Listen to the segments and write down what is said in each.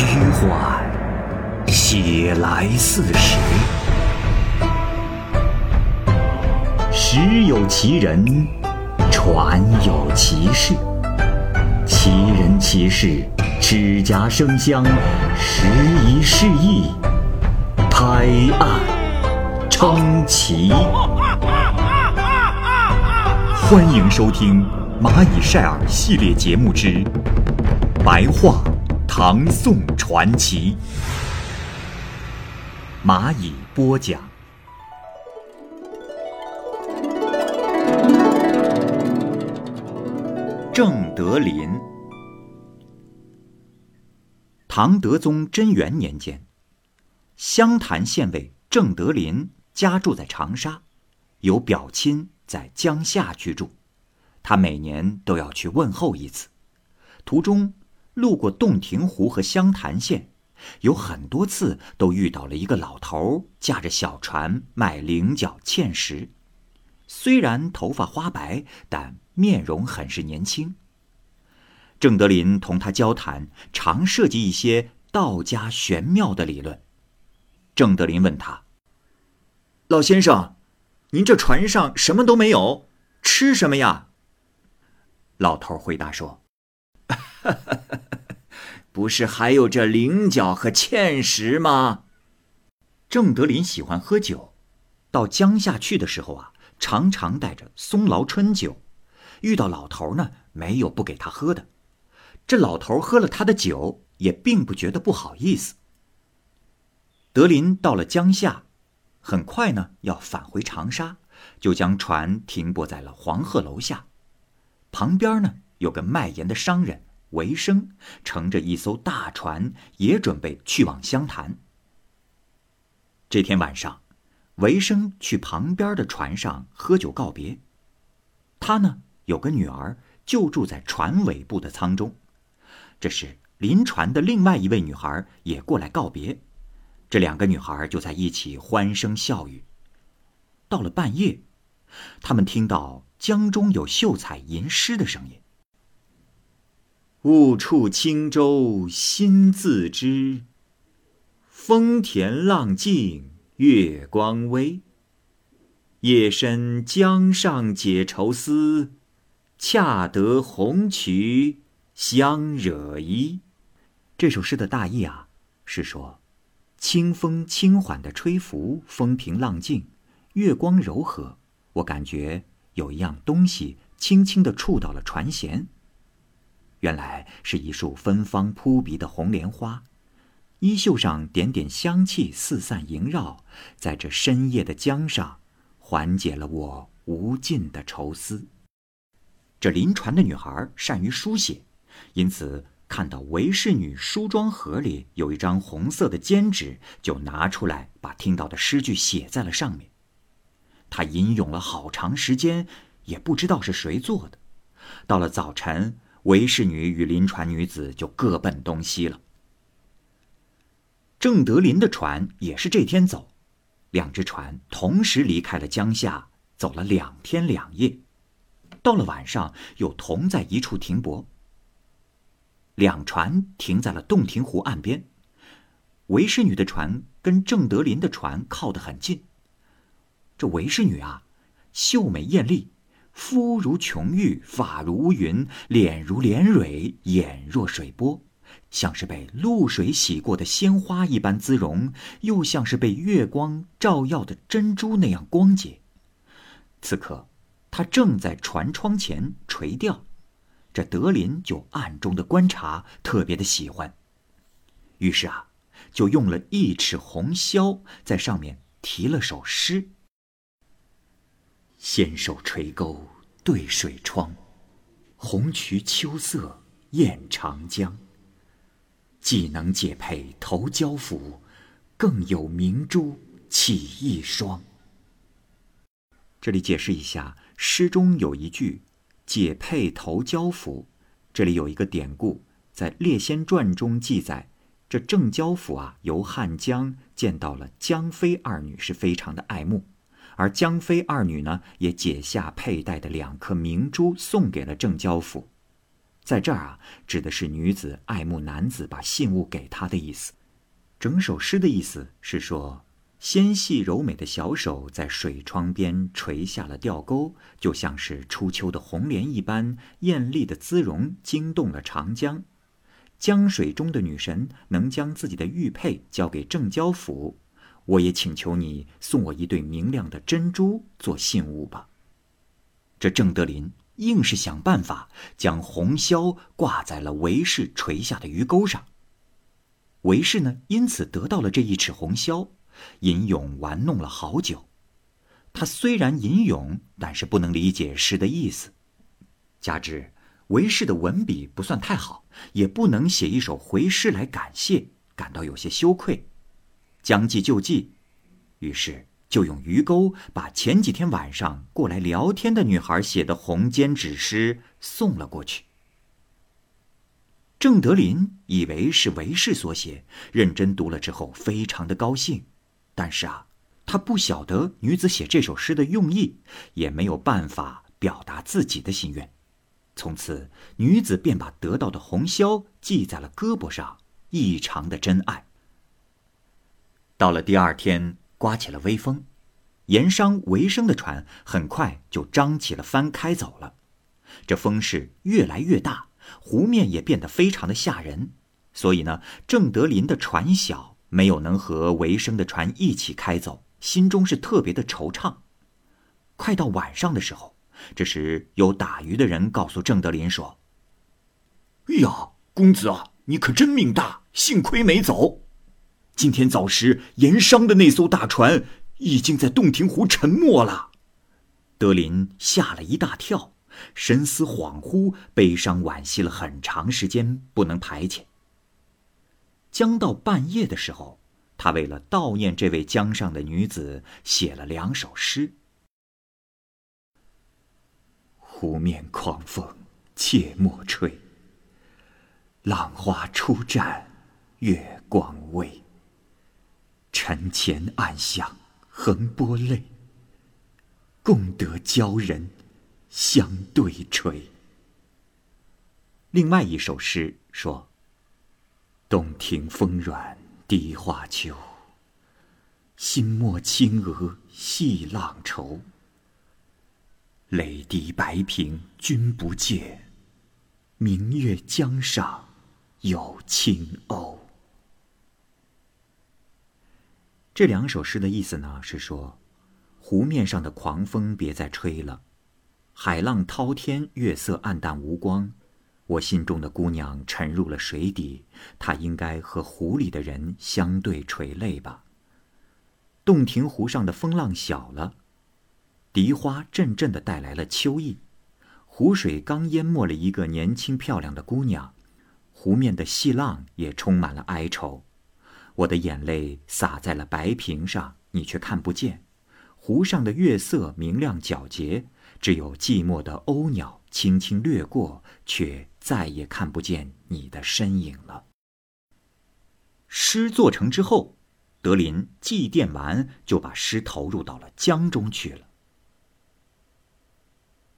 虚幻，写来似实。时有其人，传有其事。其人其事，指甲生香，时移世易，拍案称奇。欢迎收听《蚂蚁晒尔》系列节目之《白话唐宋传奇》，蚂蚁播讲。郑德林，唐德宗贞元年间，湘潭县尉郑德林家住在长沙，有表亲在江夏居住，他每年都要去问候一次。途中路过洞庭湖和湘潭县，有很多次都遇到了一个老头驾着小船卖菱角芡实，虽然头发花白，但。面容很是年轻。郑德林同他交谈，常涉及一些道家玄妙的理论。郑德林问他：“老先生，您这船上什么都没有，吃什么呀？”老头回答说：“哈哈哈不是还有这菱角和芡实吗？”郑德林喜欢喝酒，到江夏去的时候啊，常常带着松醪春酒。遇到老头呢，没有不给他喝的。这老头喝了他的酒，也并不觉得不好意思。德林到了江夏，很快呢要返回长沙，就将船停泊在了黄鹤楼下。旁边呢有个卖盐的商人维生，乘着一艘大船，也准备去往湘潭。这天晚上，维生去旁边的船上喝酒告别。他呢。有个女儿就住在船尾部的舱中，这时临船的另外一位女孩也过来告别，这两个女孩就在一起欢声笑语。到了半夜，他们听到江中有秀才吟诗的声音：“误触轻舟心自知，风恬浪静月光微。夜深江上解愁思。”恰得红衢相惹衣。这首诗的大意啊，是说，清风轻缓的吹拂，风平浪静，月光柔和，我感觉有一样东西轻轻地触到了船舷。原来是一束芬芳扑鼻的红莲花，衣袖上点点香气四散萦绕，在这深夜的江上，缓解了我无尽的愁思。这临船的女孩善于书写，因此看到韦氏女梳妆盒里有一张红色的笺纸，就拿出来把听到的诗句写在了上面。她吟咏了好长时间，也不知道是谁做的。到了早晨，韦氏女与临船女子就各奔东西了。郑德林的船也是这天走，两只船同时离开了江夏，走了两天两夜。到了晚上，又同在一处停泊。两船停在了洞庭湖岸边，韦氏女的船跟郑德林的船靠得很近。这韦氏女啊，秀美艳丽，肤如琼玉，发如乌云，脸如莲蕊，眼若水波，像是被露水洗过的鲜花一般姿容，又像是被月光照耀的珍珠那样光洁。此刻。他正在船窗前垂钓，这德林就暗中的观察，特别的喜欢。于是啊，就用了一尺红绡在上面题了首诗：“纤手垂钩对水窗，红衢秋色艳长江。既能解佩投交府，更有明珠起一双。”这里解释一下。诗中有一句“解佩投交府”，这里有一个典故，在《列仙传》中记载，这郑交府啊，游汉江见到了江妃二女，是非常的爱慕，而江妃二女呢，也解下佩戴的两颗明珠送给了郑交府。在这儿啊，指的是女子爱慕男子把信物给他的意思。整首诗的意思是说，纤细柔美的小手在水窗边垂下了吊钩，就像是初秋的红莲一般，艳丽的姿容惊动了长江。江水中的女神能将自己的玉佩交给郑交府，我也请求你送我一对明亮的珍珠做信物吧。这郑德林。硬是想办法将红绡挂在了韦氏垂下的鱼钩上。韦氏呢，因此得到了这一尺红绡，吟咏玩弄了好久。他虽然吟咏，但是不能理解诗的意思。加之韦氏的文笔不算太好，也不能写一首回诗来感谢，感到有些羞愧。将计就计，于是。就用鱼钩把前几天晚上过来聊天的女孩写的红笺纸诗送了过去。郑德林以为是韦氏所写，认真读了之后非常的高兴，但是啊，他不晓得女子写这首诗的用意，也没有办法表达自己的心愿。从此，女子便把得到的红绡系在了胳膊上，异常的珍爱。到了第二天。刮起了微风，盐商维生的船很快就张起了帆开走了。这风势越来越大，湖面也变得非常的吓人。所以呢，郑德林的船小，没有能和维生的船一起开走，心中是特别的惆怅。快到晚上的时候，这时有打鱼的人告诉郑德林说：“哎呀，公子啊，你可真命大，幸亏没走。”今天早时，盐商的那艘大船已经在洞庭湖沉没了。德林吓了一大跳，神思恍惚，悲伤惋惜了很长时间，不能排遣。将到半夜的时候，他为了悼念这位江上的女子，写了两首诗：湖面狂风切莫吹，浪花初绽月光微。沉潜暗香横波泪，共得鲛人相对垂。另外一首诗说：“洞庭风软荻花秋，心莫轻娥细浪愁。泪滴白平君不见，明月江上有青鸥。”这两首诗的意思呢，是说，湖面上的狂风别再吹了，海浪滔天，月色暗淡无光，我心中的姑娘沉入了水底，她应该和湖里的人相对垂泪吧。洞庭湖上的风浪小了，荻花阵阵的带来了秋意，湖水刚淹没了一个年轻漂亮的姑娘，湖面的细浪也充满了哀愁。我的眼泪洒在了白屏上，你却看不见。湖上的月色明亮皎洁，只有寂寞的鸥鸟轻轻掠过，却再也看不见你的身影了。诗做成之后，德林祭奠完，就把诗投入到了江中去了。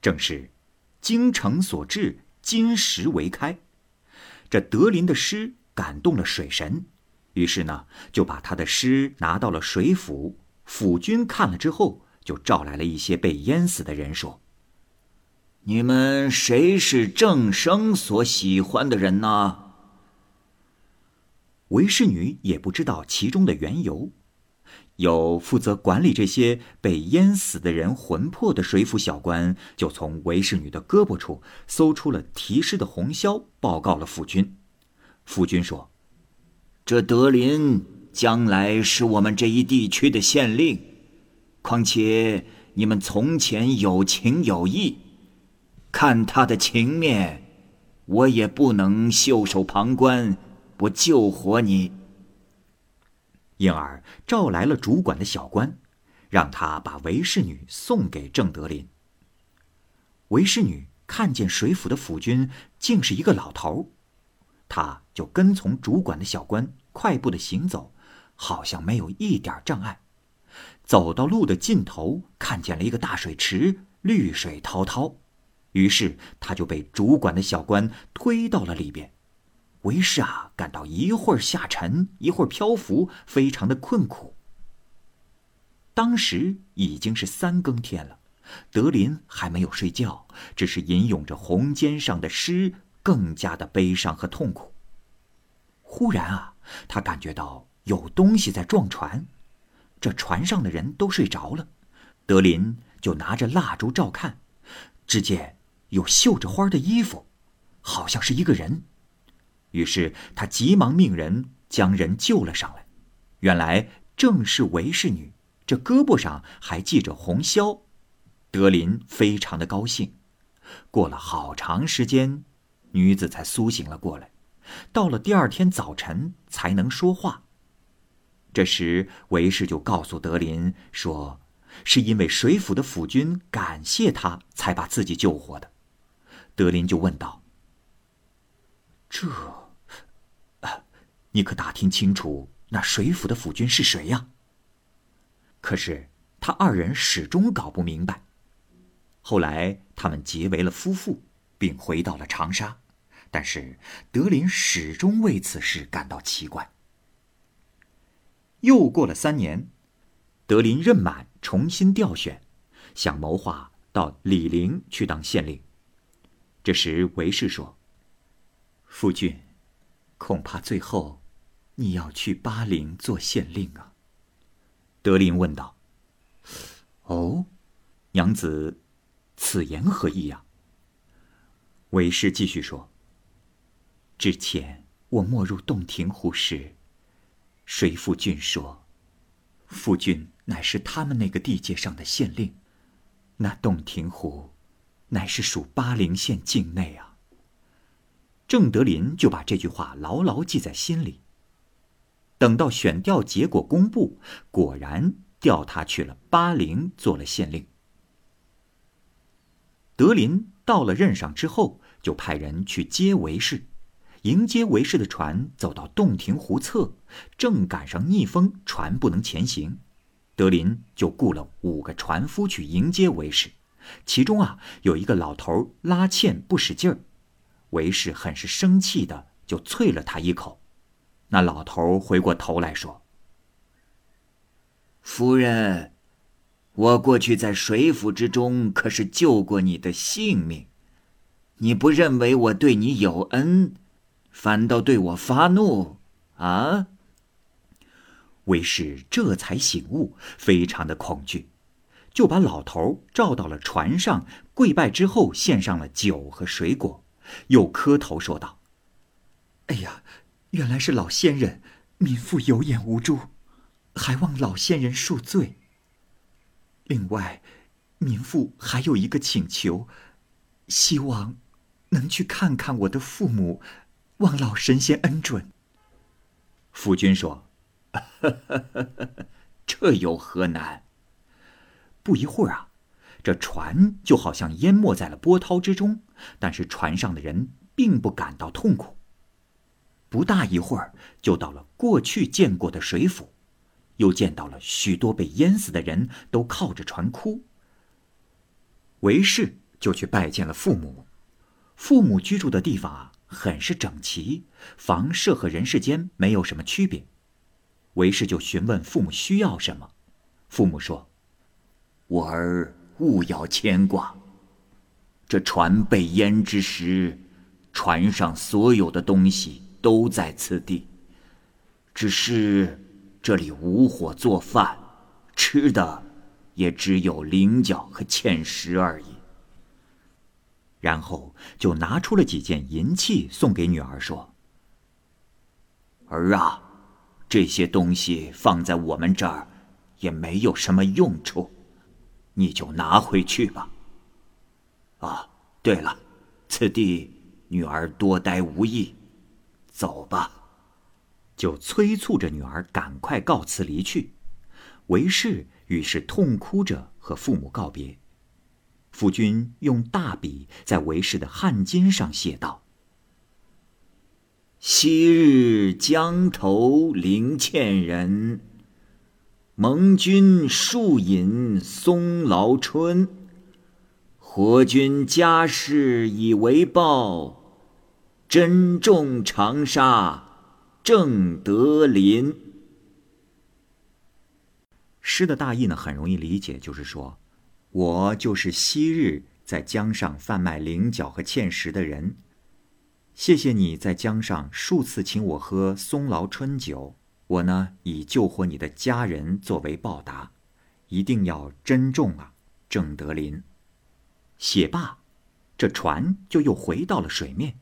正是精诚所至，金石为开。这德林的诗感动了水神。于是呢，就把他的诗拿到了水府。府君看了之后，就召来了一些被淹死的人，说：“你们谁是郑生所喜欢的人呢？”韦氏女也不知道其中的缘由。有负责管理这些被淹死的人魂魄的水府小官，就从韦氏女的胳膊处搜出了题诗的红绡，报告了府君。府君说。这德林将来是我们这一地区的县令，况且你们从前有情有义，看他的情面，我也不能袖手旁观，不救活你。因而召来了主管的小官，让他把韦氏女送给郑德林。韦氏女看见水府的府君竟是一个老头。他就跟从主管的小官快步的行走，好像没有一点障碍。走到路的尽头，看见了一个大水池，绿水滔滔。于是他就被主管的小官推到了里边。为师啊，感到一会儿下沉，一会儿漂浮，非常的困苦。当时已经是三更天了，德林还没有睡觉，只是吟咏着红笺上的诗，更加的悲伤和痛苦。忽然啊，他感觉到有东西在撞船，这船上的人都睡着了，德林就拿着蜡烛照看，只见有绣着花的衣服，好像是一个人。于是他急忙命人将人救了上来，原来正是韦氏女，这胳膊上还系着红绡。德林非常的高兴。过了好长时间，女子才苏醒了过来。到了第二天早晨才能说话。这时韦氏就告诉德林说，是因为水府的府君感谢他，才把自己救活的。德林就问道：“这？”啊你可打听清楚，那水府的府君是谁呀？可是他二人始终搞不明白。后来他们结为了夫妇，并回到了长沙，但是德林始终为此事感到奇怪。又过了三年，德林任满，重新调选，想谋划到李陵去当县令。这时韦氏说：“夫君，恐怕最后……”你要去巴陵做县令啊？德林问道。哦，娘子，此言何意呀？韦氏继续说。之前我没入洞庭湖时，水府君说，夫君乃是他们那个地界上的县令，那洞庭湖，乃是属巴陵县境内啊。郑德林就把这句话牢牢记在心里。等到选调结果公布，果然调他去了巴陵做了县令。德林到了任上之后，就派人去接韦氏。迎接韦氏的船走到洞庭湖侧，正赶上逆风，船不能前行。德林就雇了五个船夫去迎接韦氏，其中啊有一个老头拉纤不使劲儿，韦氏很是生气的就啐了他一口。那老头回过头来说：“夫人，我过去在水府之中可是救过你的性命，你不认为我对你有恩，反倒对我发怒啊？”为师这才醒悟，非常的恐惧，就把老头召到了船上，跪拜之后，献上了酒和水果，又磕头说道：“哎呀！”原来是老仙人，民妇有眼无珠，还望老仙人恕罪。另外，民妇还有一个请求，希望能去看看我的父母，望老神仙恩准。夫君说：“ 这有何难？”不一会儿啊，这船就好像淹没在了波涛之中，但是船上的人并不感到痛苦。不大一会儿，就到了过去见过的水府，又见到了许多被淹死的人，都靠着船哭。韦氏就去拜见了父母，父母居住的地方啊，很是整齐，房舍和人世间没有什么区别。为氏就询问父母需要什么，父母说：“我儿勿要牵挂，这船被淹之时，船上所有的东西。”都在此地，只是这里无火做饭，吃的也只有菱角和芡实而已。然后就拿出了几件银器送给女儿，说：“儿啊，这些东西放在我们这儿也没有什么用处，你就拿回去吧。啊，对了，此地女儿多待无益。”走吧，就催促着女儿赶快告辞离去。韦氏于是痛哭着和父母告别。夫君用大笔在韦氏的汗巾上写道：“昔日江头灵倩人，蒙君数饮松劳春。活君家事以为报，珍重长沙郑德林。诗的大意呢，很容易理解，就是说，我就是昔日在江上贩卖菱角和芡实的人。谢谢你在江上数次请我喝松醪春酒，我呢以救活你的家人作为报答，一定要珍重啊，郑德林。写罢，这船就又回到了水面。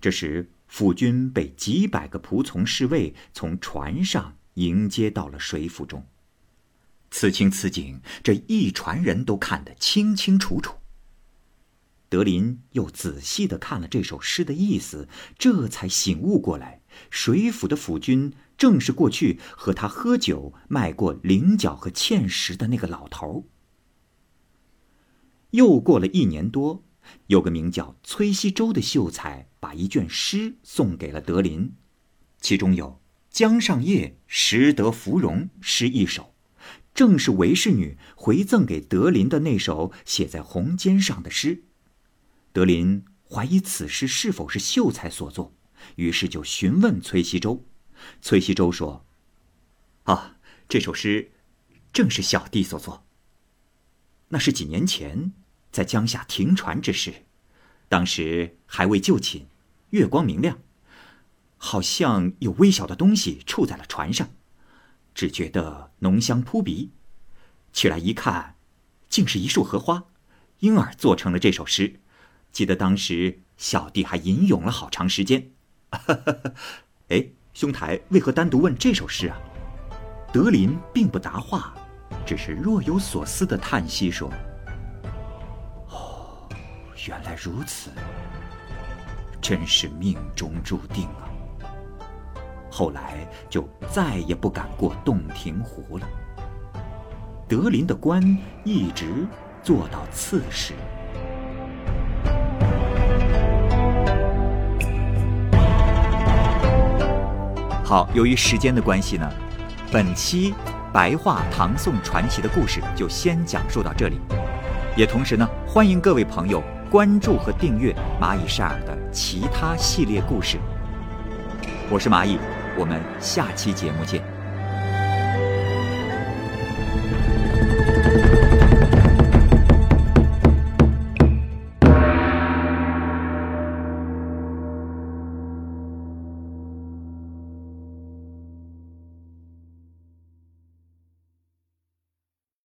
这时，府君被几百个仆从侍卫从船上迎接到了水府中。此情此景，这一船人都看得清清楚楚。德林又仔细的看了这首诗的意思，这才醒悟过来，水府的府君正是过去和他喝酒卖过菱角和芡实的那个老头。又过了一年多，有个名叫崔西周的秀才把一卷诗送给了德林，其中有“江上夜，识得芙蓉”诗一首，正是韦氏女回赠给德林的那首写在红笺上的诗。德林怀疑此诗是否是秀才所作，于是就询问崔西周。崔西周说：“啊，这首诗正是小弟所作。那是几年前。”在江夏停船之时，当时还未就寝，月光明亮，好像有微小的东西触在了船上，只觉得浓香扑鼻，起来一看，竟是一束荷花，因而做成了这首诗。记得当时小弟还吟咏了好长时间。哎，兄台为何单独问这首诗啊？德林并不答话，只是若有所思的叹息说。哦原来如此，真是命中注定啊！后来就再也不敢过洞庭湖了。德林的官一直做到刺史。好，由于时间的关系呢，本期白话唐宋传奇的故事就先讲述到这里，也同时呢，欢迎各位朋友。关注和订阅蚂蚁晒尔的其他系列故事。我是蚂蚁，我们下期节目见。